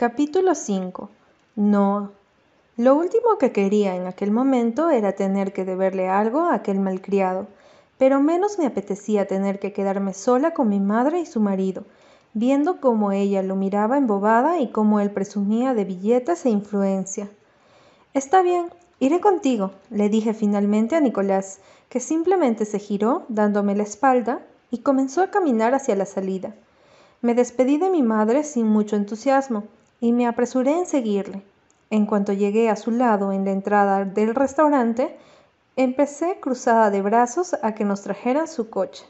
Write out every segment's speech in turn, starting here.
Capítulo 5. Noah. Lo último que quería en aquel momento era tener que deberle algo a aquel malcriado, pero menos me apetecía tener que quedarme sola con mi madre y su marido, viendo cómo ella lo miraba embobada y cómo él presumía de billetes e influencia. Está bien, iré contigo, le dije finalmente a Nicolás, que simplemente se giró dándome la espalda y comenzó a caminar hacia la salida. Me despedí de mi madre sin mucho entusiasmo, y me apresuré en seguirle. En cuanto llegué a su lado en la entrada del restaurante, empecé cruzada de brazos a que nos trajeran su coche.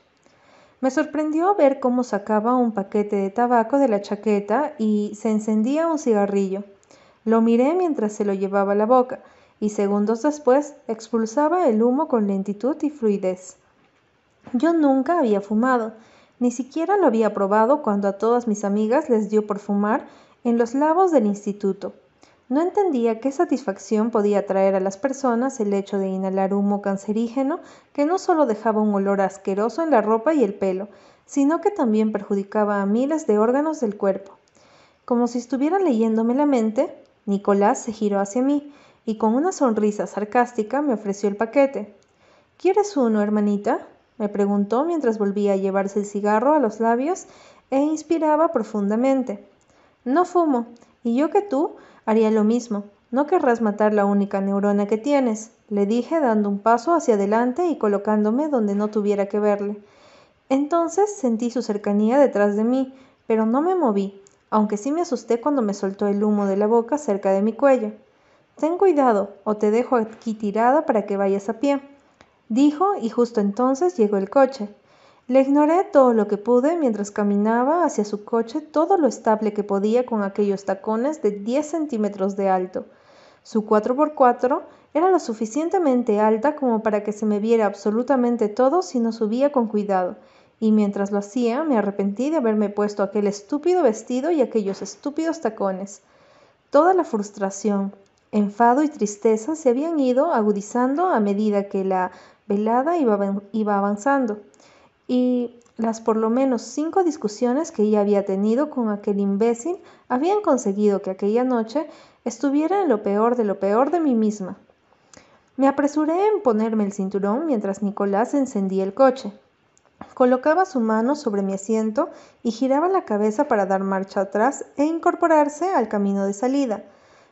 Me sorprendió ver cómo sacaba un paquete de tabaco de la chaqueta y se encendía un cigarrillo. Lo miré mientras se lo llevaba a la boca y segundos después expulsaba el humo con lentitud y fluidez. Yo nunca había fumado, ni siquiera lo había probado cuando a todas mis amigas les dio por fumar en los lavos del instituto. No entendía qué satisfacción podía traer a las personas el hecho de inhalar humo cancerígeno que no solo dejaba un olor asqueroso en la ropa y el pelo, sino que también perjudicaba a miles de órganos del cuerpo. Como si estuviera leyéndome la mente, Nicolás se giró hacia mí y con una sonrisa sarcástica me ofreció el paquete. ¿Quieres uno, hermanita? me preguntó mientras volvía a llevarse el cigarro a los labios e inspiraba profundamente. No fumo, y yo que tú haría lo mismo. No querrás matar la única neurona que tienes, le dije dando un paso hacia adelante y colocándome donde no tuviera que verle. Entonces sentí su cercanía detrás de mí, pero no me moví, aunque sí me asusté cuando me soltó el humo de la boca cerca de mi cuello. Ten cuidado, o te dejo aquí tirada para que vayas a pie, dijo, y justo entonces llegó el coche. Le ignoré todo lo que pude mientras caminaba hacia su coche todo lo estable que podía con aquellos tacones de 10 centímetros de alto. Su 4x4 era lo suficientemente alta como para que se me viera absolutamente todo si no subía con cuidado, y mientras lo hacía me arrepentí de haberme puesto aquel estúpido vestido y aquellos estúpidos tacones. Toda la frustración, enfado y tristeza se habían ido agudizando a medida que la velada iba, avanzando y las por lo menos cinco discusiones que ella había tenido con aquel imbécil habían conseguido que aquella noche estuviera en lo peor de lo peor de mí misma. Me apresuré en ponerme el cinturón mientras Nicolás encendía el coche. Colocaba su mano sobre mi asiento y giraba la cabeza para dar marcha atrás e incorporarse al camino de salida.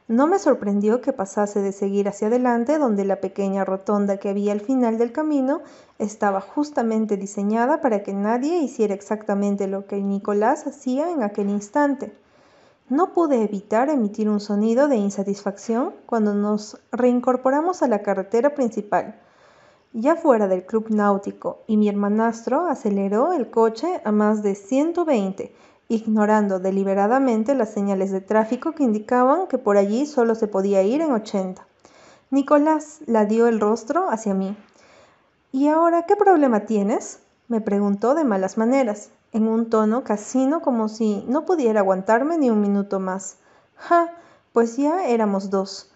No me sorprendió que pasase de seguir hacia adelante donde la pequeña rotonda que había al final del camino estaba justamente diseñada para que nadie hiciera exactamente lo que Nicolás hacía en aquel instante. No pude evitar emitir un sonido de insatisfacción cuando nos reincorporamos a la carretera principal. Ya fuera del club náutico y mi hermanastro aceleró el coche a más de 120 ignorando deliberadamente las señales de tráfico que indicaban que por allí solo se podía ir en 80. Nicolás la dio el rostro hacia mí. ¿Y ahora qué problema tienes? me preguntó de malas maneras, en un tono casino como si no pudiera aguantarme ni un minuto más. Ja, pues ya éramos dos.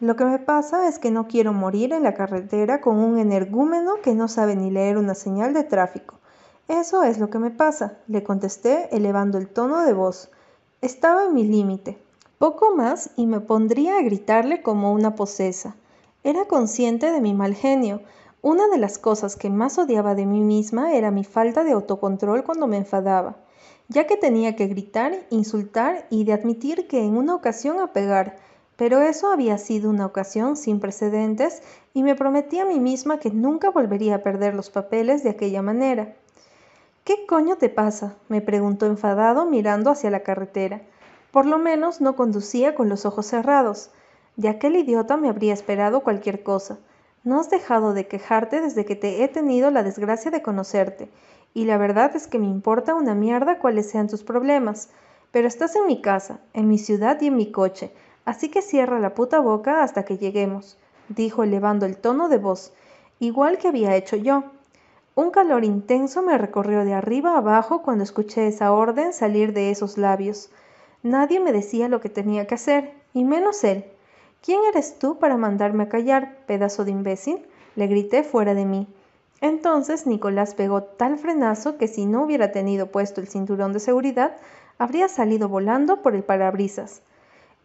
Lo que me pasa es que no quiero morir en la carretera con un energúmeno que no sabe ni leer una señal de tráfico. Eso es lo que me pasa, le contesté elevando el tono de voz. Estaba en mi límite. Poco más y me pondría a gritarle como una posesa. Era consciente de mi mal genio. Una de las cosas que más odiaba de mí misma era mi falta de autocontrol cuando me enfadaba, ya que tenía que gritar, insultar y de admitir que en una ocasión a pegar, pero eso había sido una ocasión sin precedentes y me prometí a mí misma que nunca volvería a perder los papeles de aquella manera. ¿Qué coño te pasa? me preguntó enfadado mirando hacia la carretera. Por lo menos no conducía con los ojos cerrados. De aquel idiota me habría esperado cualquier cosa. No has dejado de quejarte desde que te he tenido la desgracia de conocerte, y la verdad es que me importa una mierda cuáles sean tus problemas. Pero estás en mi casa, en mi ciudad y en mi coche, así que cierra la puta boca hasta que lleguemos, dijo elevando el tono de voz, igual que había hecho yo. Un calor intenso me recorrió de arriba abajo cuando escuché esa orden salir de esos labios. Nadie me decía lo que tenía que hacer, y menos él. ¿Quién eres tú para mandarme a callar, pedazo de imbécil? le grité fuera de mí. Entonces Nicolás pegó tal frenazo que si no hubiera tenido puesto el cinturón de seguridad, habría salido volando por el parabrisas.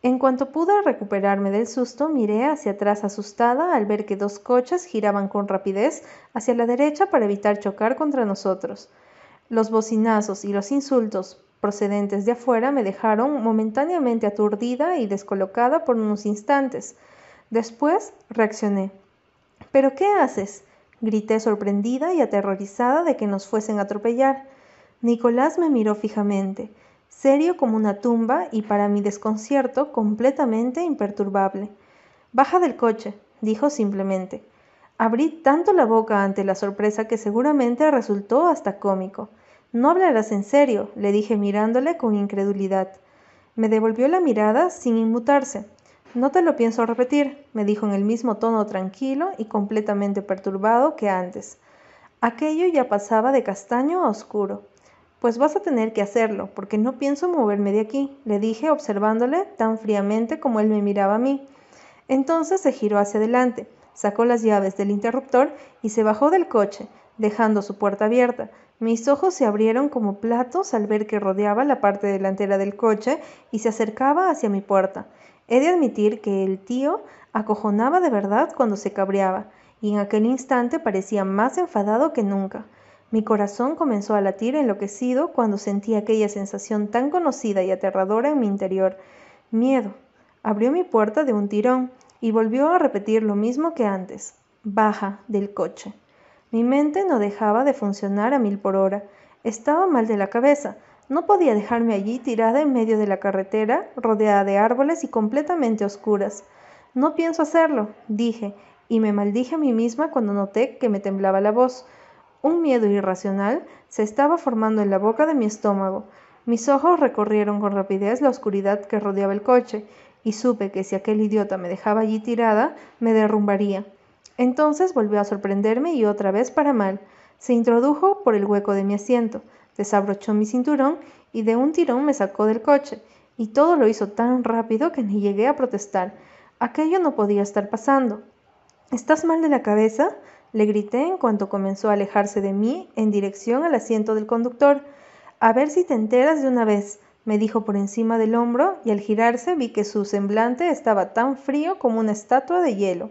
En cuanto pude recuperarme del susto, miré hacia atrás asustada al ver que dos coches giraban con rapidez hacia la derecha para evitar chocar contra nosotros. Los bocinazos y los insultos procedentes de afuera me dejaron momentáneamente aturdida y descolocada por unos instantes. Después reaccioné. ¿Pero qué haces? grité sorprendida y aterrorizada de que nos fuesen a atropellar. Nicolás me miró fijamente serio como una tumba y para mi desconcierto completamente imperturbable. Baja del coche, dijo simplemente. Abrí tanto la boca ante la sorpresa que seguramente resultó hasta cómico. No hablarás en serio, le dije mirándole con incredulidad. Me devolvió la mirada sin inmutarse. No te lo pienso repetir, me dijo en el mismo tono tranquilo y completamente perturbado que antes. Aquello ya pasaba de castaño a oscuro. Pues vas a tener que hacerlo, porque no pienso moverme de aquí, le dije observándole tan fríamente como él me miraba a mí. Entonces se giró hacia adelante, sacó las llaves del interruptor y se bajó del coche, dejando su puerta abierta. Mis ojos se abrieron como platos al ver que rodeaba la parte delantera del coche y se acercaba hacia mi puerta. He de admitir que el tío acojonaba de verdad cuando se cabreaba, y en aquel instante parecía más enfadado que nunca. Mi corazón comenzó a latir enloquecido cuando sentí aquella sensación tan conocida y aterradora en mi interior. Miedo. Abrió mi puerta de un tirón y volvió a repetir lo mismo que antes. Baja del coche. Mi mente no dejaba de funcionar a mil por hora. Estaba mal de la cabeza. No podía dejarme allí tirada en medio de la carretera, rodeada de árboles y completamente oscuras. No pienso hacerlo, dije, y me maldije a mí misma cuando noté que me temblaba la voz. Un miedo irracional se estaba formando en la boca de mi estómago. Mis ojos recorrieron con rapidez la oscuridad que rodeaba el coche y supe que si aquel idiota me dejaba allí tirada, me derrumbaría. Entonces volvió a sorprenderme y otra vez para mal. Se introdujo por el hueco de mi asiento, desabrochó mi cinturón y de un tirón me sacó del coche, y todo lo hizo tan rápido que ni llegué a protestar. Aquello no podía estar pasando. ¿Estás mal de la cabeza? Le grité en cuanto comenzó a alejarse de mí en dirección al asiento del conductor. A ver si te enteras de una vez, me dijo por encima del hombro, y al girarse vi que su semblante estaba tan frío como una estatua de hielo.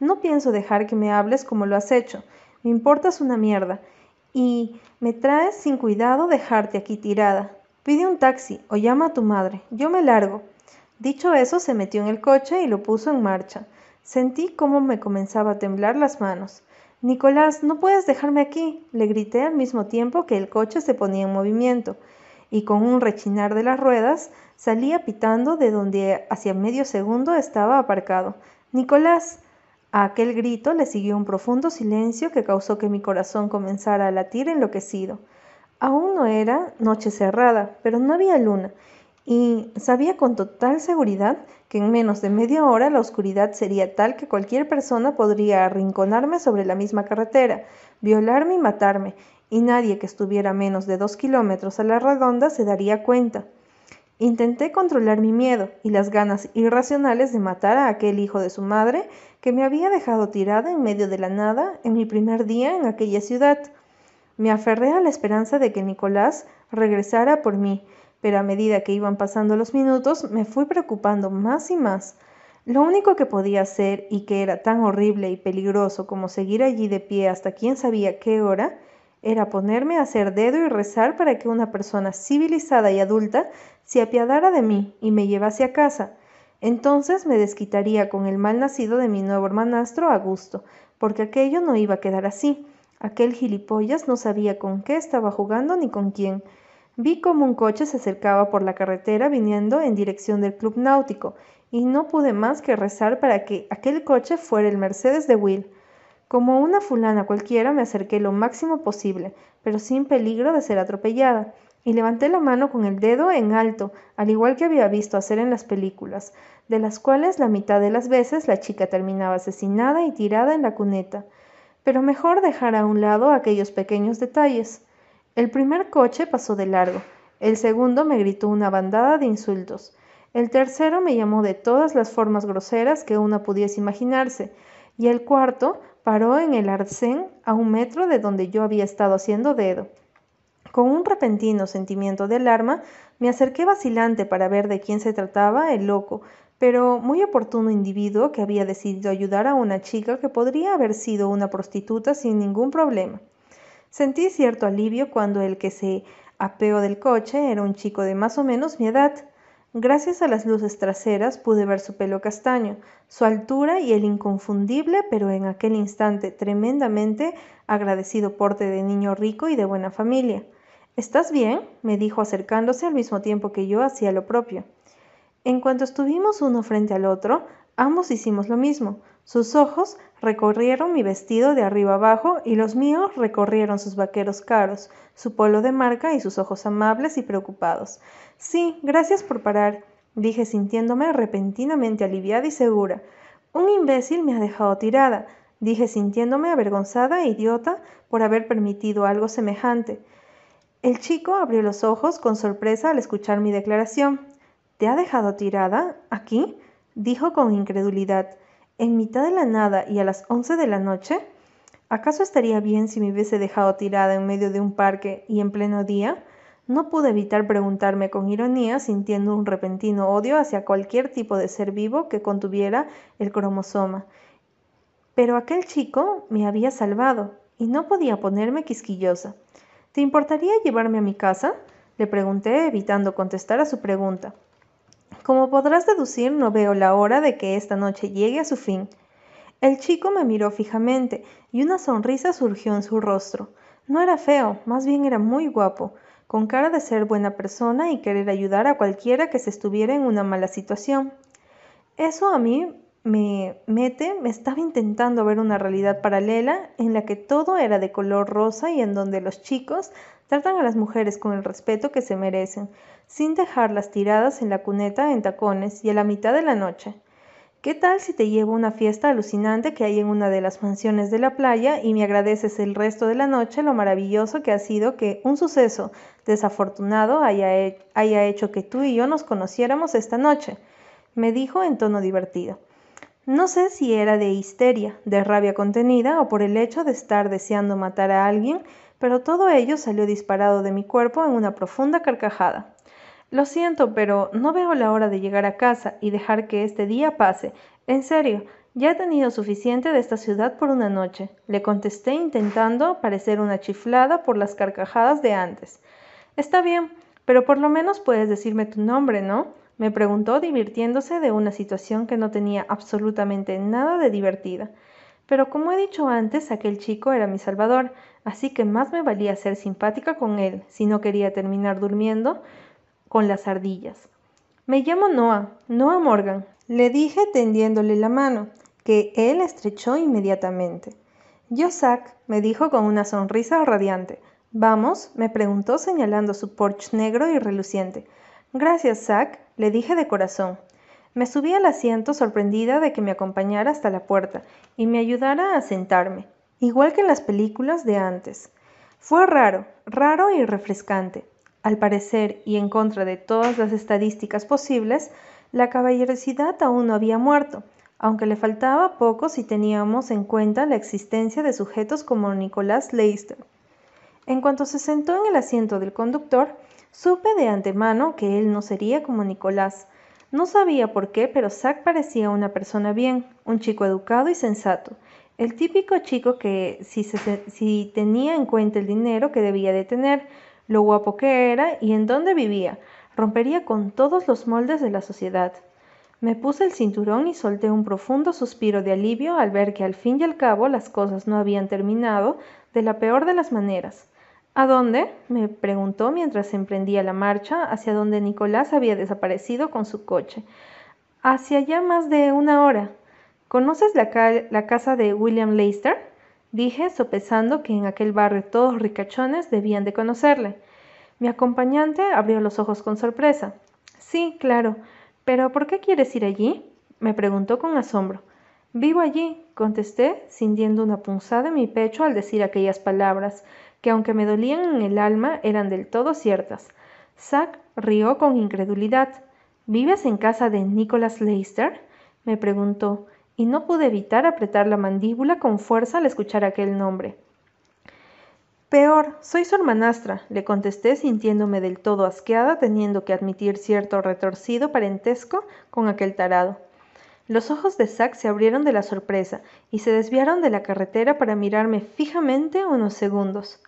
No pienso dejar que me hables como lo has hecho. Me importas una mierda. Y me traes sin cuidado dejarte aquí tirada. Pide un taxi o llama a tu madre. Yo me largo. Dicho eso, se metió en el coche y lo puso en marcha. Sentí cómo me comenzaba a temblar las manos. Nicolás, no puedes dejarme aquí, le grité al mismo tiempo que el coche se ponía en movimiento, y con un rechinar de las ruedas salía pitando de donde hacia medio segundo estaba aparcado. Nicolás. A aquel grito le siguió un profundo silencio que causó que mi corazón comenzara a latir enloquecido. Aún no era noche cerrada, pero no había luna, y sabía con total seguridad que en menos de media hora la oscuridad sería tal que cualquier persona podría arrinconarme sobre la misma carretera, violarme y matarme, y nadie que estuviera menos de dos kilómetros a la redonda se daría cuenta. Intenté controlar mi miedo y las ganas irracionales de matar a aquel hijo de su madre que me había dejado tirada en medio de la nada en mi primer día en aquella ciudad. Me aferré a la esperanza de que Nicolás regresara por mí, pero a medida que iban pasando los minutos me fui preocupando más y más. Lo único que podía hacer y que era tan horrible y peligroso como seguir allí de pie hasta quién sabía qué hora, era ponerme a hacer dedo y rezar para que una persona civilizada y adulta se apiadara de mí y me llevase a casa. Entonces me desquitaría con el mal nacido de mi nuevo hermanastro a gusto, porque aquello no iba a quedar así. Aquel gilipollas no sabía con qué estaba jugando ni con quién. Vi como un coche se acercaba por la carretera viniendo en dirección del club náutico, y no pude más que rezar para que aquel coche fuera el Mercedes de Will. Como una fulana cualquiera me acerqué lo máximo posible, pero sin peligro de ser atropellada, y levanté la mano con el dedo en alto, al igual que había visto hacer en las películas, de las cuales la mitad de las veces la chica terminaba asesinada y tirada en la cuneta. Pero mejor dejar a un lado aquellos pequeños detalles. El primer coche pasó de largo, el segundo me gritó una bandada de insultos, el tercero me llamó de todas las formas groseras que una pudiese imaginarse, y el cuarto paró en el arcén a un metro de donde yo había estado haciendo dedo. Con un repentino sentimiento de alarma, Me acerqué vacilante para ver de quién se trataba el loco, pero muy oportuno individuo que había decidido ayudar a una chica que podría haber sido una prostituta sin ningún problema. Sentí cierto alivio cuando el que se apeó del coche era un chico de más o menos mi edad. Gracias a las luces traseras pude ver su pelo castaño, su altura y el inconfundible, pero en aquel instante tremendamente agradecido porte de niño rico y de buena familia. ¿Estás bien? me dijo acercándose al mismo tiempo que yo hacía lo propio. En cuanto estuvimos uno frente al otro, ambos hicimos lo mismo. Sus ojos recorrieron mi vestido de arriba abajo y los míos recorrieron sus vaqueros caros, su polo de marca y sus ojos amables y preocupados. Sí, gracias por parar, dije sintiéndome repentinamente aliviada y segura. Un imbécil me ha dejado tirada, dije sintiéndome avergonzada e idiota por haber permitido algo semejante. El chico abrió los ojos con sorpresa al escuchar mi declaración. ¿Te ha dejado tirada? ¿Aquí? dijo con incredulidad. ¿En mitad de la nada y a las once de la noche? ¿Acaso estaría bien si me hubiese dejado tirada en medio de un parque y en pleno día? No pude evitar preguntarme con ironía, sintiendo un repentino odio hacia cualquier tipo de ser vivo que contuviera el cromosoma. Pero aquel chico me había salvado y no podía ponerme quisquillosa. ¿Te importaría llevarme a mi casa? Le pregunté, evitando contestar a su pregunta. Como podrás deducir, no veo la hora de que esta noche llegue a su fin. El chico me miró fijamente y una sonrisa surgió en su rostro. No era feo, más bien era muy guapo, con cara de ser buena persona y querer ayudar a cualquiera que se estuviera en una mala situación. Eso a mí me mete, me estaba intentando ver una realidad paralela en la que todo era de color rosa y en donde los chicos tratan a las mujeres con el respeto que se merecen, sin dejarlas tiradas en la cuneta en tacones y a la mitad de la noche. ¿Qué tal si te llevo una fiesta alucinante que hay en una de las mansiones de la playa y me agradeces el resto de la noche lo maravilloso que ha sido que un suceso desafortunado haya, haya hecho que tú y yo nos conociéramos esta noche? me dijo en tono divertido. No sé si era de histeria, de rabia contenida o por el hecho de estar deseando matar a alguien, pero todo ello salió disparado de mi cuerpo en una profunda carcajada. Lo siento, pero no veo la hora de llegar a casa y dejar que este día pase. En serio, ya he tenido suficiente de esta ciudad por una noche, le contesté intentando parecer una chiflada por las carcajadas de antes. Está bien, pero por lo menos puedes decirme tu nombre, ¿no? Me preguntó divirtiéndose de una situación que no tenía absolutamente nada de divertida. Pero como he dicho antes, aquel chico era mi salvador, así que más me valía ser simpática con él si no quería terminar durmiendo con las ardillas. Me llamo Noah, Noah Morgan, le dije tendiéndole la mano, que él estrechó inmediatamente. Yo, Zack, me dijo con una sonrisa radiante. Vamos, me preguntó señalando su porche negro y reluciente. Gracias, Zack, le dije de corazón. Me subí al asiento sorprendida de que me acompañara hasta la puerta y me ayudara a sentarme, igual que en las películas de antes. Fue raro, raro y refrescante. Al parecer, y en contra de todas las estadísticas posibles, la caballerosidad aún no había muerto, aunque le faltaba poco si teníamos en cuenta la existencia de sujetos como Nicolás Leister. En cuanto se sentó en el asiento del conductor, Supe de antemano que él no sería como Nicolás. No sabía por qué, pero Zack parecía una persona bien, un chico educado y sensato. El típico chico que, si, si tenía en cuenta el dinero que debía de tener, lo guapo que era y en dónde vivía, rompería con todos los moldes de la sociedad. Me puse el cinturón y solté un profundo suspiro de alivio al ver que al fin y al cabo las cosas no habían terminado de la peor de las maneras. ¿A dónde? me preguntó mientras emprendía la marcha hacia donde Nicolás había desaparecido con su coche. Hacia ya más de una hora. ¿Conoces la, casa de William Leister? dije, sopesando que en aquel barrio todos ricachones debían de conocerle. Mi acompañante abrió los ojos con sorpresa. Sí, claro. ¿Pero por qué quieres ir allí? me preguntó con asombro. Vivo allí, contesté, sintiendo una punzada en mi pecho al decir aquellas palabras, que aunque me dolían en el alma, eran del todo ciertas. Zack rió con incredulidad. ¿Vives en casa de Nicholas Leister? me preguntó, y no pude evitar apretar la mandíbula con fuerza al escuchar aquel nombre. Peor, soy su hermanastra, le contesté sintiéndome del todo asqueada, teniendo que admitir cierto retorcido parentesco con aquel tarado. Los ojos de Zack se abrieron de la sorpresa y se desviaron de la carretera para mirarme fijamente unos segundos.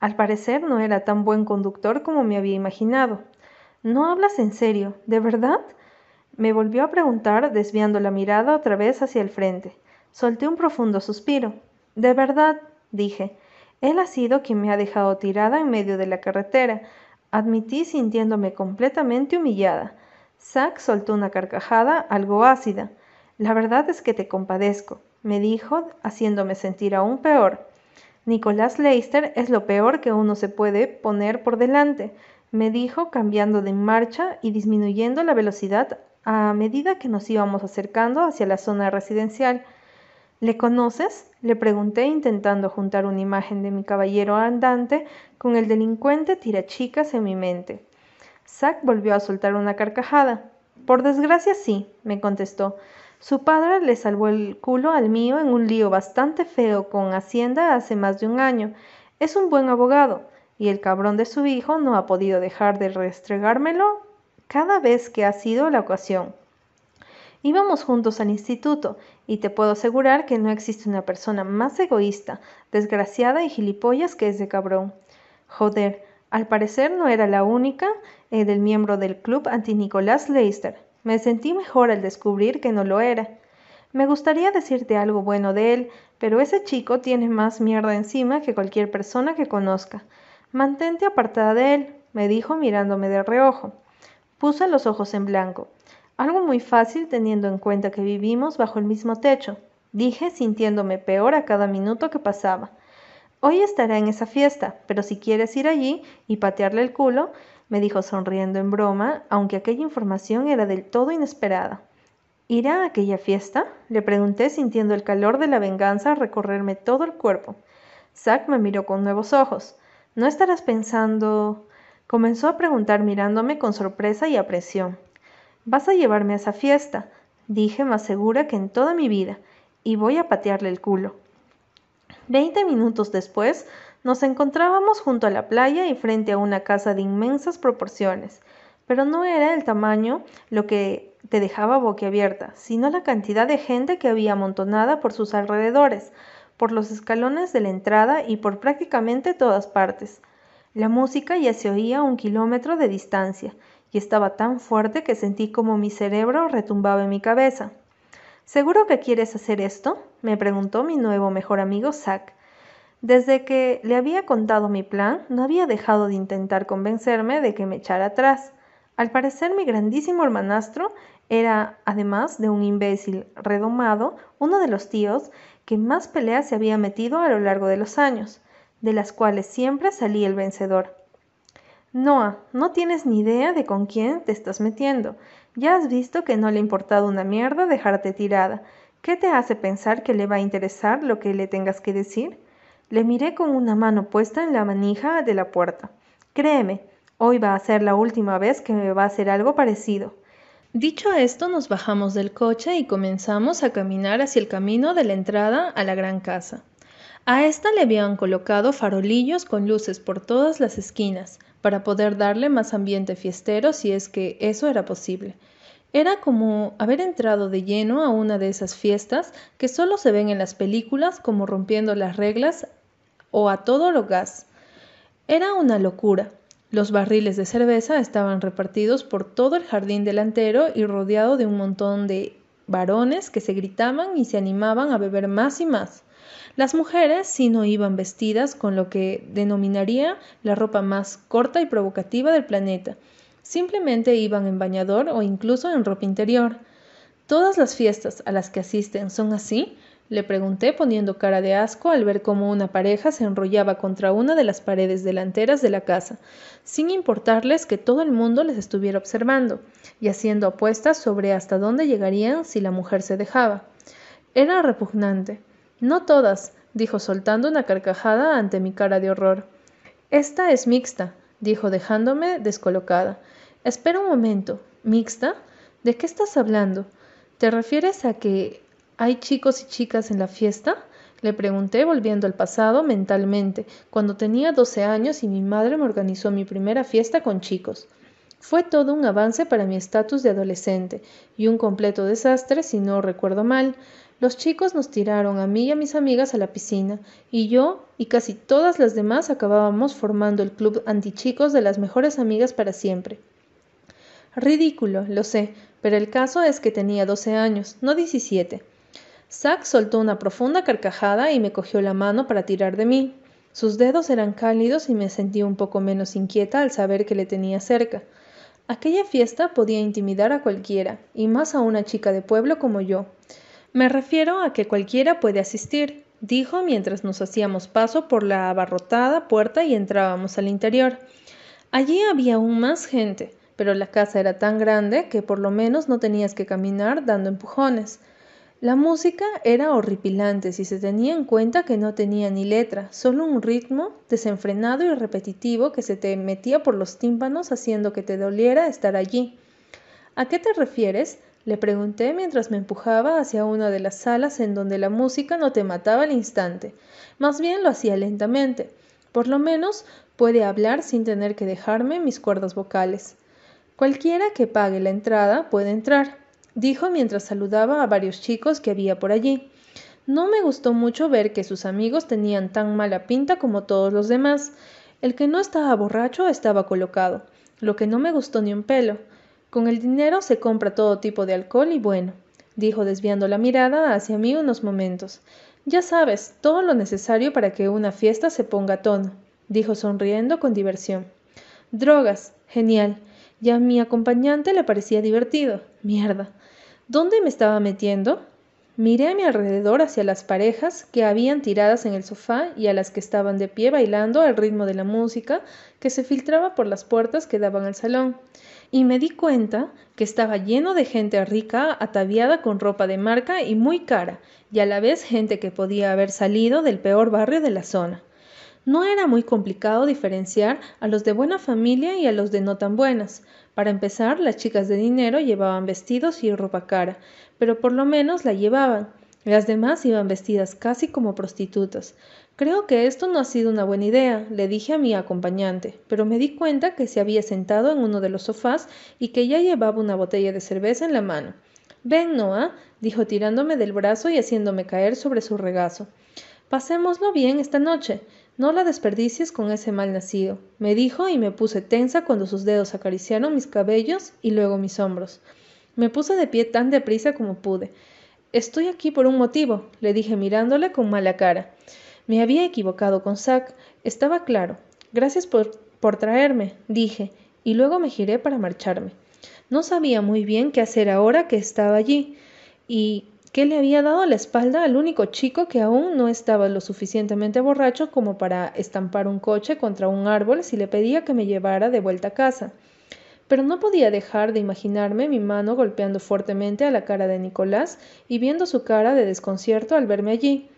Al parecer no era tan buen conductor como me había imaginado. ¿No hablas en serio? ¿De verdad? Me volvió a preguntar, desviando la mirada otra vez hacia el frente. Solté un profundo suspiro. De verdad, dije. Él ha sido quien me ha dejado tirada en medio de la carretera. Admití sintiéndome completamente humillada. Zack soltó una carcajada algo ácida. La verdad es que te compadezco, me dijo, haciéndome sentir aún peor. Nicolás Leister es lo peor que uno se puede poner por delante, me dijo, cambiando de marcha y disminuyendo la velocidad a medida que nos íbamos acercando hacia la zona residencial. ¿Le conoces? Le pregunté intentando juntar una imagen de mi caballero andante con el delincuente tirachicas en mi mente. Zack volvió a soltar una carcajada. Por desgracia sí, me contestó. Su padre le salvó el culo al mío en un lío bastante feo con Hacienda hace más de un año. Es un buen abogado, y el cabrón de su hijo no ha podido dejar de restregármelo cada vez que ha sido la ocasión. Íbamos juntos al instituto y te puedo asegurar que no existe una persona más egoísta, desgraciada y gilipollas que ese cabrón. Joder, al parecer no era la única eh, del miembro del club anti-Nicolás Leister. Me sentí mejor al descubrir que no lo era. Me gustaría decirte algo bueno de él, pero ese chico tiene más mierda encima que cualquier persona que conozca. Mantente apartada de él, me dijo mirándome de reojo. Puse los ojos en blanco. Algo muy fácil teniendo en cuenta que vivimos bajo el mismo techo, dije sintiéndome peor a cada minuto que pasaba. Hoy estará en esa fiesta, pero si quieres ir allí y patearle el culo, me dijo sonriendo en broma, aunque aquella información era del todo inesperada. ¿Irá a aquella fiesta? Le pregunté sintiendo el calor de la venganza recorrerme todo el cuerpo. Zack me miró con nuevos ojos. ¿No estarás pensando? Comenzó a preguntar mirándome con sorpresa y apresión. Vas a llevarme a esa fiesta, dije más segura que en toda mi vida, y voy a patearle el culo. Veinte minutos después, nos encontrábamos junto a la playa y frente a una casa de inmensas proporciones, pero no era el tamaño lo que te dejaba boquiabierta, sino la cantidad de gente que había amontonada por sus alrededores, por los escalones de la entrada y por prácticamente todas partes. La música ya se oía a un kilómetro de distancia, y estaba tan fuerte que sentí como mi cerebro retumbaba en mi cabeza. ¿Seguro que quieres hacer esto? me preguntó mi nuevo mejor amigo Zack. Desde que le había contado mi plan, no había dejado de intentar convencerme de que me echara atrás. Al parecer mi grandísimo hermanastro era, además de un imbécil redomado, uno de los tíos que más peleas se había metido a lo largo de los años, de las cuales siempre salía el vencedor. Noah, no tienes ni idea de con quién te estás metiendo. Ya has visto que no le ha importado una mierda dejarte tirada. ¿Qué te hace pensar que le va a interesar lo que le tengas que decir? Le miré con una mano puesta en la manija de la puerta. Créeme, hoy va a ser la última vez que me va a hacer algo parecido. Dicho esto, nos bajamos del coche y comenzamos a caminar hacia el camino de la entrada a la gran casa. A esta le habían colocado farolillos con luces por todas las esquinas, para poder darle más ambiente fiestero si es que eso era posible. Era como haber entrado de lleno a una de esas fiestas que solo se ven en las películas como rompiendo las reglas o a todo lo gas. Era una locura. Los barriles de cerveza estaban repartidos por todo el jardín delantero y rodeado de un montón de varones que se gritaban y se animaban a beber más y más. Las mujeres sí no iban vestidas con lo que denominaría la ropa más corta y provocativa del planeta. Simplemente iban en bañador o incluso en ropa interior. ¿Todas las fiestas a las que asisten son así? Le pregunté poniendo cara de asco al ver cómo una pareja se enrollaba contra una de las paredes delanteras de la casa, sin importarles que todo el mundo les estuviera observando y haciendo apuestas sobre hasta dónde llegarían si la mujer se dejaba. Era repugnante. No todas, dijo soltando una carcajada ante mi cara de horror. Esta es mixta, dijo dejándome descolocada. Espera un momento. ¿Mixta? ¿De qué estás hablando? ¿Te refieres a que hay chicos y chicas en la fiesta? Le pregunté volviendo al pasado mentalmente, cuando tenía 12 años y mi madre me organizó mi primera fiesta con chicos. Fue todo un avance para mi estatus de adolescente y un completo desastre si no recuerdo mal. Los chicos nos tiraron a mí y a mis amigas a la piscina, y yo y casi todas las demás acabábamos formando el club antichicos de las mejores amigas para siempre. Ridículo, lo sé, pero el caso es que tenía 12 años, no 17. Zack soltó una profunda carcajada y me cogió la mano para tirar de mí. Sus dedos eran cálidos y me sentí un poco menos inquieta al saber que le tenía cerca. Aquella fiesta podía intimidar a cualquiera, y más a una chica de pueblo como yo. Me refiero a que cualquiera puede asistir, dijo mientras nos hacíamos paso por la abarrotada puerta y entrábamos al interior. Allí había aún más gente, pero la casa era tan grande que por lo menos no tenías que caminar dando empujones. La música era horripilante si se tenía en cuenta que no tenía ni letra, solo un ritmo desenfrenado y repetitivo que se te metía por los tímpanos haciendo que te doliera estar allí. ¿A qué te refieres? Le pregunté mientras me empujaba hacia una de las salas en donde la música no te mataba al instante, más bien lo hacía lentamente. Por lo menos puede hablar sin tener que dejarme mis cuerdas vocales. Cualquiera que pague la entrada puede entrar, dijo mientras saludaba a varios chicos que había por allí. No me gustó mucho ver que sus amigos tenían tan mala pinta como todos los demás. El que no estaba borracho estaba colocado, lo que no me gustó ni un pelo. Con el dinero se compra todo tipo de alcohol y bueno, dijo desviando la mirada hacia mí unos momentos. Ya sabes, todo lo necesario para que una fiesta se ponga a tono, dijo sonriendo con diversión. Drogas, genial. Y a mi acompañante le parecía divertido. Mierda. ¿Dónde me estaba metiendo? Miré a mi alrededor hacia las parejas que habían tiradas en el sofá y a las que estaban de pie bailando al ritmo de la música que se filtraba por las puertas que daban al salón y me di cuenta que estaba lleno de gente rica ataviada con ropa de marca y muy cara, y a la vez gente que podía haber salido del peor barrio de la zona. No era muy complicado diferenciar a los de buena familia y a los de no tan buenas. Para empezar, las chicas de dinero llevaban vestidos y ropa cara, pero por lo menos la llevaban. Las demás iban vestidas casi como prostitutas. Creo que esto no ha sido una buena idea, le dije a mi acompañante, pero me di cuenta que se había sentado en uno de los sofás y que ya llevaba una botella de cerveza en la mano. Ven, Noah, dijo tirándome del brazo y haciéndome caer sobre su regazo. Pasémoslo bien esta noche. No la desperdicies con ese mal nacido, me dijo y me puse tensa cuando sus dedos acariciaron mis cabellos y luego mis hombros. Me puse de pie tan deprisa como pude. Estoy aquí por un motivo, le dije mirándole con mala cara. Me había equivocado con Zack, estaba claro. Gracias por, por traerme, dije, y luego me giré para marcharme. No sabía muy bien qué hacer ahora que estaba allí, y qué le había dado la espalda al único chico que aún no estaba lo suficientemente borracho como para estampar un coche contra un árbol si le pedía que me llevara de vuelta a casa. Pero no podía dejar de imaginarme mi mano golpeando fuertemente a la cara de Nicolás y viendo su cara de desconcierto al verme allí.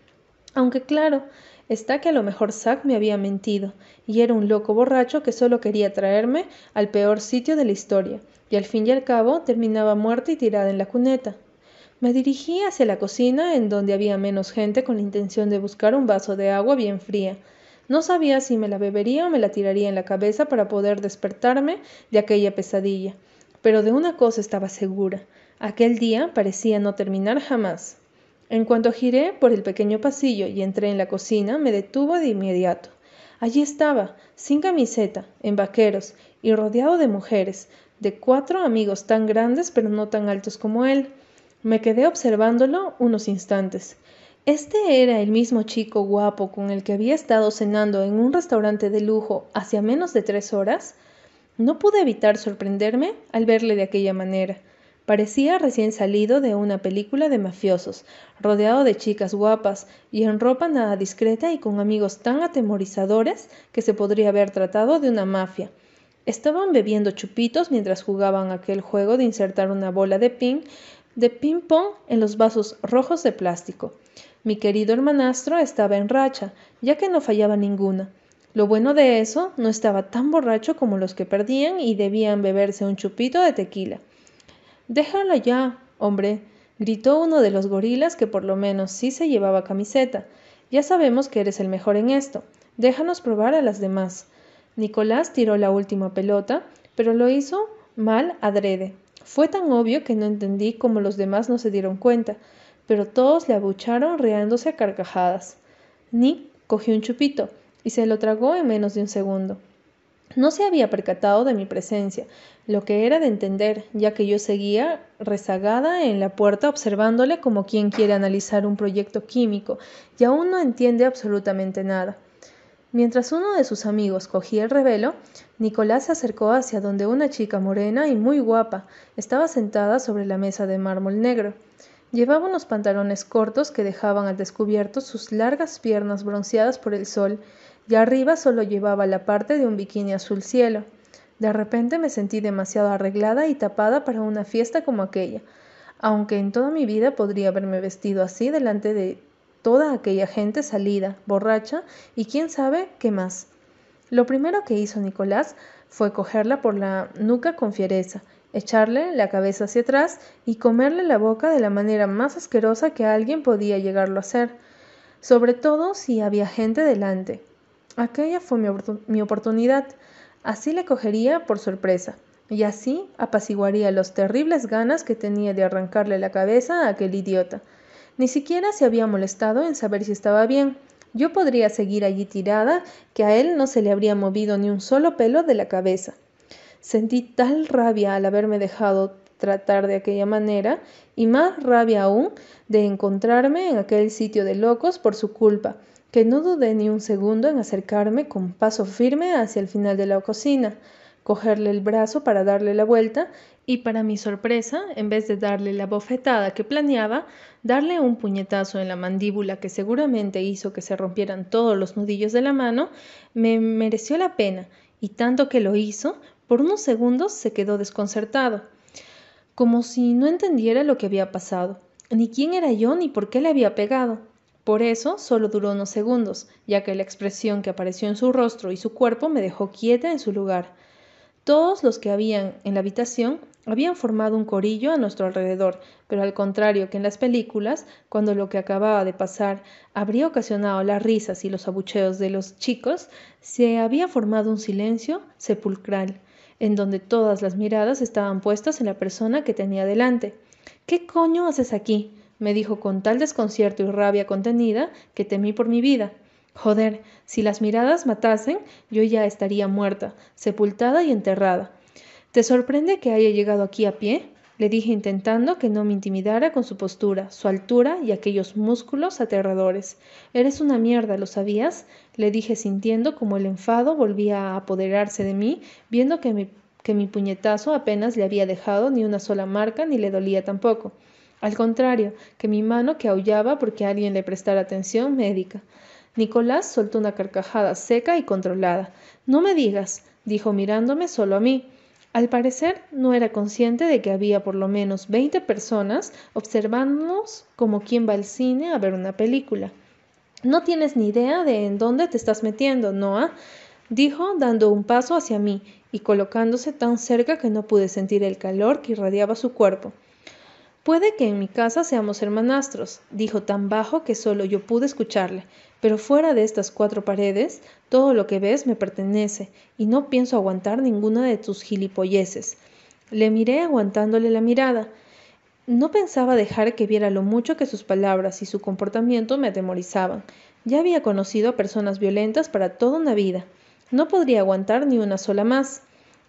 Aunque claro, está que a lo mejor Zack me había mentido, y era un loco borracho que solo quería traerme al peor sitio de la historia, y al fin y al cabo terminaba muerta y tirada en la cuneta. Me dirigí hacia la cocina, en donde había menos gente, con la intención de buscar un vaso de agua bien fría. No sabía si me la bebería o me la tiraría en la cabeza para poder despertarme de aquella pesadilla. Pero de una cosa estaba segura. Aquel día parecía no terminar jamás. En cuanto giré por el pequeño pasillo y entré en la cocina, me detuvo de inmediato. Allí estaba, sin camiseta, en vaqueros y rodeado de mujeres, de cuatro amigos tan grandes pero no tan altos como él. Me quedé observándolo unos instantes. ¿Este era el mismo chico guapo con el que había estado cenando en un restaurante de lujo hacia menos de tres horas? No pude evitar sorprenderme al verle de aquella manera. Parecía recién salido de una película de mafiosos, rodeado de chicas guapas y en ropa nada discreta y con amigos tan atemorizadores que se podría haber tratado de una mafia. Estaban bebiendo chupitos mientras jugaban aquel juego de insertar una bola de ping de ping pong en los vasos rojos de plástico. Mi querido hermanastro estaba en racha, ya que no fallaba ninguna. Lo bueno de eso, no estaba tan borracho como los que perdían y debían beberse un chupito de tequila. Déjala ya, hombre, gritó uno de los gorilas que por lo menos sí se llevaba camiseta. Ya sabemos que eres el mejor en esto. Déjanos probar a las demás. Nicolás tiró la última pelota, pero lo hizo mal adrede. Fue tan obvio que no entendí cómo los demás no se dieron cuenta, pero todos le abucharon riéndose a carcajadas. Nick cogió un chupito y se lo tragó en menos de un segundo. No se había percatado de mi presencia, lo que era de entender, ya que yo seguía rezagada en la puerta observándole como quien quiere analizar un proyecto químico y aún no entiende absolutamente nada. Mientras uno de sus amigos cogía el revelo, Nicolás se acercó hacia donde una chica morena y muy guapa estaba sentada sobre la mesa de mármol negro. Llevaba unos pantalones cortos que dejaban al descubierto sus largas piernas bronceadas por el sol y arriba solo llevaba la parte de un bikini azul cielo. De repente me sentí demasiado arreglada y tapada para una fiesta como aquella, aunque en toda mi vida podría haberme vestido así delante de toda aquella gente salida, borracha y quién sabe qué más. Lo primero que hizo Nicolás fue cogerla por la nuca con fiereza, echarle la cabeza hacia atrás y comerle la boca de la manera más asquerosa que alguien podía llegarlo a hacer, sobre todo si había gente delante. Aquella fue mi, oportunidad. Así le cogería por sorpresa, y así apaciguaría las terribles ganas que tenía de arrancarle la cabeza a aquel idiota. Ni siquiera se había molestado en saber si estaba bien. Yo podría seguir allí tirada, que a él no se le habría movido ni un solo pelo de la cabeza. Sentí tal rabia al haberme dejado tratar de aquella manera, y más rabia aún de encontrarme en aquel sitio de locos por su culpa, que no dudé ni un segundo en acercarme con paso firme hacia el final de la cocina, cogerle el brazo para darle la vuelta y para mi sorpresa, en vez de darle la bofetada que planeaba, darle un puñetazo en la mandíbula que seguramente hizo que se rompieran todos los nudillos de la mano, me mereció la pena, y tanto que lo hizo, por unos segundos se quedó desconcertado, como si no entendiera lo que había pasado, ni quién era yo ni por qué le había pegado. Por eso solo duró unos segundos, ya que la expresión que apareció en su rostro y su cuerpo me dejó quieta en su lugar. Todos los que habían en la habitación habían formado un corillo a nuestro alrededor, pero al contrario que en las películas, cuando lo que acababa de pasar habría ocasionado las risas y los abucheos de los chicos, se había formado un silencio sepulcral, en donde todas las miradas estaban puestas en la persona que tenía delante. ¿Qué coño haces aquí? me dijo con tal desconcierto y rabia contenida que temí por mi vida. Joder, si las miradas matasen, yo ya estaría muerta, sepultada y enterrada. ¿Te sorprende que haya llegado aquí a pie? le dije intentando que no me intimidara con su postura, su altura y aquellos músculos aterradores. Eres una mierda, ¿lo sabías? le dije sintiendo como el enfado volvía a apoderarse de mí, viendo que mi, que mi puñetazo apenas le había dejado ni una sola marca ni le dolía tampoco. Al contrario, que mi mano que aullaba porque alguien le prestara atención médica. Nicolás soltó una carcajada seca y controlada. No me digas, dijo mirándome solo a mí. Al parecer no era consciente de que había por lo menos veinte personas observándonos como quien va al cine a ver una película. No tienes ni idea de en dónde te estás metiendo, Noah, dijo dando un paso hacia mí y colocándose tan cerca que no pude sentir el calor que irradiaba su cuerpo. Puede que en mi casa seamos hermanastros, dijo tan bajo que solo yo pude escucharle, pero fuera de estas cuatro paredes, todo lo que ves me pertenece, y no pienso aguantar ninguna de tus gilipolleces. Le miré aguantándole la mirada. No pensaba dejar que viera lo mucho que sus palabras y su comportamiento me atemorizaban. Ya había conocido a personas violentas para toda una vida. No podría aguantar ni una sola más.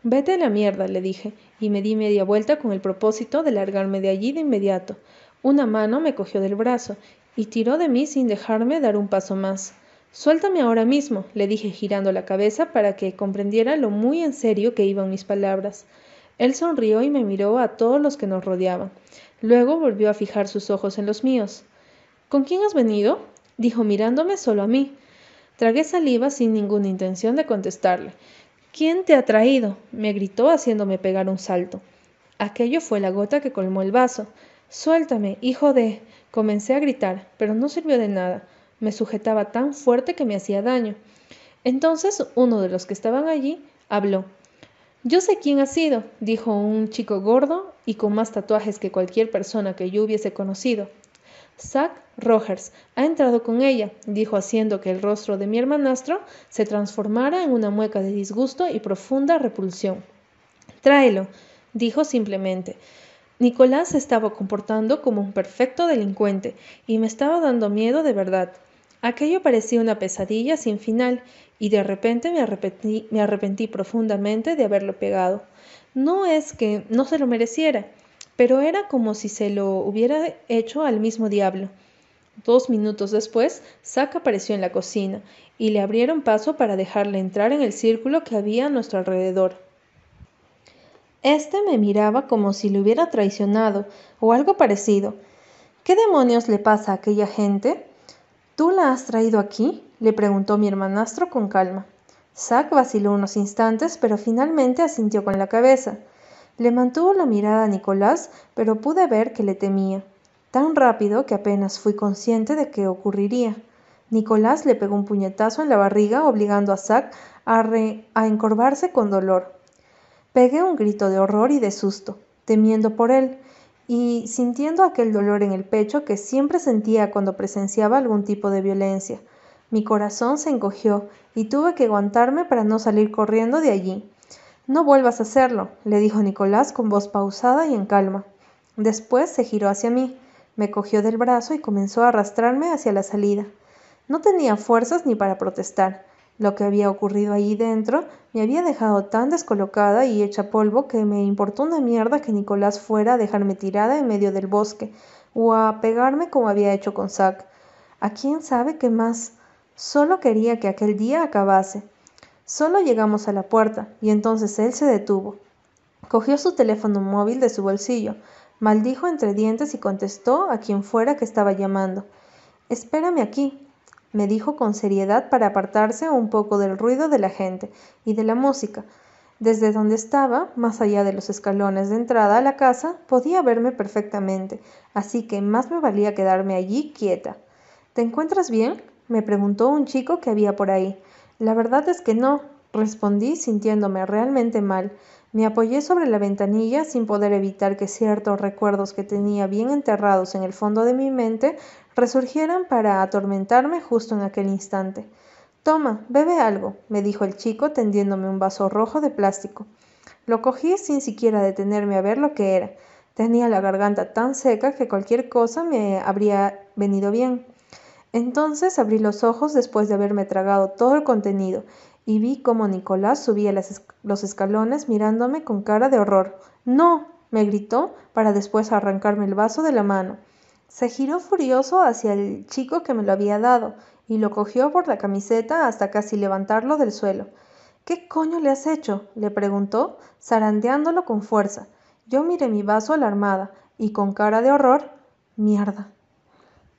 Vete a la mierda, le dije, y me di media vuelta con el propósito de largarme de allí de inmediato. Una mano me cogió del brazo y tiró de mí sin dejarme dar un paso más. Suéltame ahora mismo, le dije girando la cabeza para que comprendiera lo muy en serio que iban mis palabras. Él sonrió y me miró a todos los que nos rodeaban. Luego volvió a fijar sus ojos en los míos. ¿Con quién has venido? dijo mirándome solo a mí. Tragué saliva sin ninguna intención de contestarle. ¿Quién te ha traído? me gritó haciéndome pegar un salto. Aquello fue la gota que colmó el vaso. Suéltame, hijo de. Comencé a gritar, pero no sirvió de nada. Me sujetaba tan fuerte que me hacía daño. Entonces uno de los que estaban allí habló. Yo sé quién ha sido, dijo un chico gordo y con más tatuajes que cualquier persona que yo hubiese conocido. Zack Rogers ha entrado con ella, dijo haciendo que el rostro de mi hermanastro se transformara en una mueca de disgusto y profunda repulsión. Tráelo, dijo simplemente. Nicolás se estaba comportando como un perfecto delincuente y me estaba dando miedo de verdad. Aquello parecía una pesadilla sin final y de repente me arrepentí, me arrepentí profundamente de haberlo pegado. No es que no se lo mereciera, pero era como si se lo hubiera hecho al mismo diablo. Dos minutos después, Zack apareció en la cocina y le abrieron paso para dejarle entrar en el círculo que había a nuestro alrededor. Este me miraba como si le hubiera traicionado o algo parecido. ¿Qué demonios le pasa a aquella gente? ¿Tú la has traído aquí? le preguntó mi hermanastro con calma. Zack vaciló unos instantes, pero finalmente asintió con la cabeza. Le mantuvo la mirada a Nicolás, pero pude ver que le temía, tan rápido que apenas fui consciente de qué ocurriría. Nicolás le pegó un puñetazo en la barriga, obligando a Zack a, a encorvarse con dolor. Pegué un grito de horror y de susto, temiendo por él, y sintiendo aquel dolor en el pecho que siempre sentía cuando presenciaba algún tipo de violencia. Mi corazón se encogió y tuve que aguantarme para no salir corriendo de allí. No vuelvas a hacerlo, le dijo Nicolás con voz pausada y en calma. Después se giró hacia mí, me cogió del brazo y comenzó a arrastrarme hacia la salida. No tenía fuerzas ni para protestar. Lo que había ocurrido allí dentro me había dejado tan descolocada y hecha polvo que me importó una mierda que Nicolás fuera a dejarme tirada en medio del bosque o a pegarme como había hecho con Zack. ¿A quién sabe qué más? Solo quería que aquel día acabase. Solo llegamos a la puerta y entonces él se detuvo. Cogió su teléfono móvil de su bolsillo, maldijo entre dientes y contestó a quien fuera que estaba llamando. Espérame aquí, me dijo con seriedad para apartarse un poco del ruido de la gente y de la música. Desde donde estaba, más allá de los escalones de entrada a la casa, podía verme perfectamente, así que más me valía quedarme allí quieta. ¿Te encuentras bien? me preguntó un chico que había por ahí. La verdad es que no, respondí sintiéndome realmente mal. Me apoyé sobre la ventanilla sin poder evitar que ciertos recuerdos que tenía bien enterrados en el fondo de mi mente resurgieran para atormentarme justo en aquel instante. Toma, bebe algo, me dijo el chico tendiéndome un vaso rojo de plástico. Lo cogí sin siquiera detenerme a ver lo que era. Tenía la garganta tan seca que cualquier cosa me habría venido bien. Entonces abrí los ojos después de haberme tragado todo el contenido y vi cómo Nicolás subía los escalones mirándome con cara de horror. No, me gritó para después arrancarme el vaso de la mano. Se giró furioso hacia el chico que me lo había dado y lo cogió por la camiseta hasta casi levantarlo del suelo. ¿Qué coño le has hecho? le preguntó, zarandeándolo con fuerza. Yo miré mi vaso alarmada y con cara de horror. Mierda.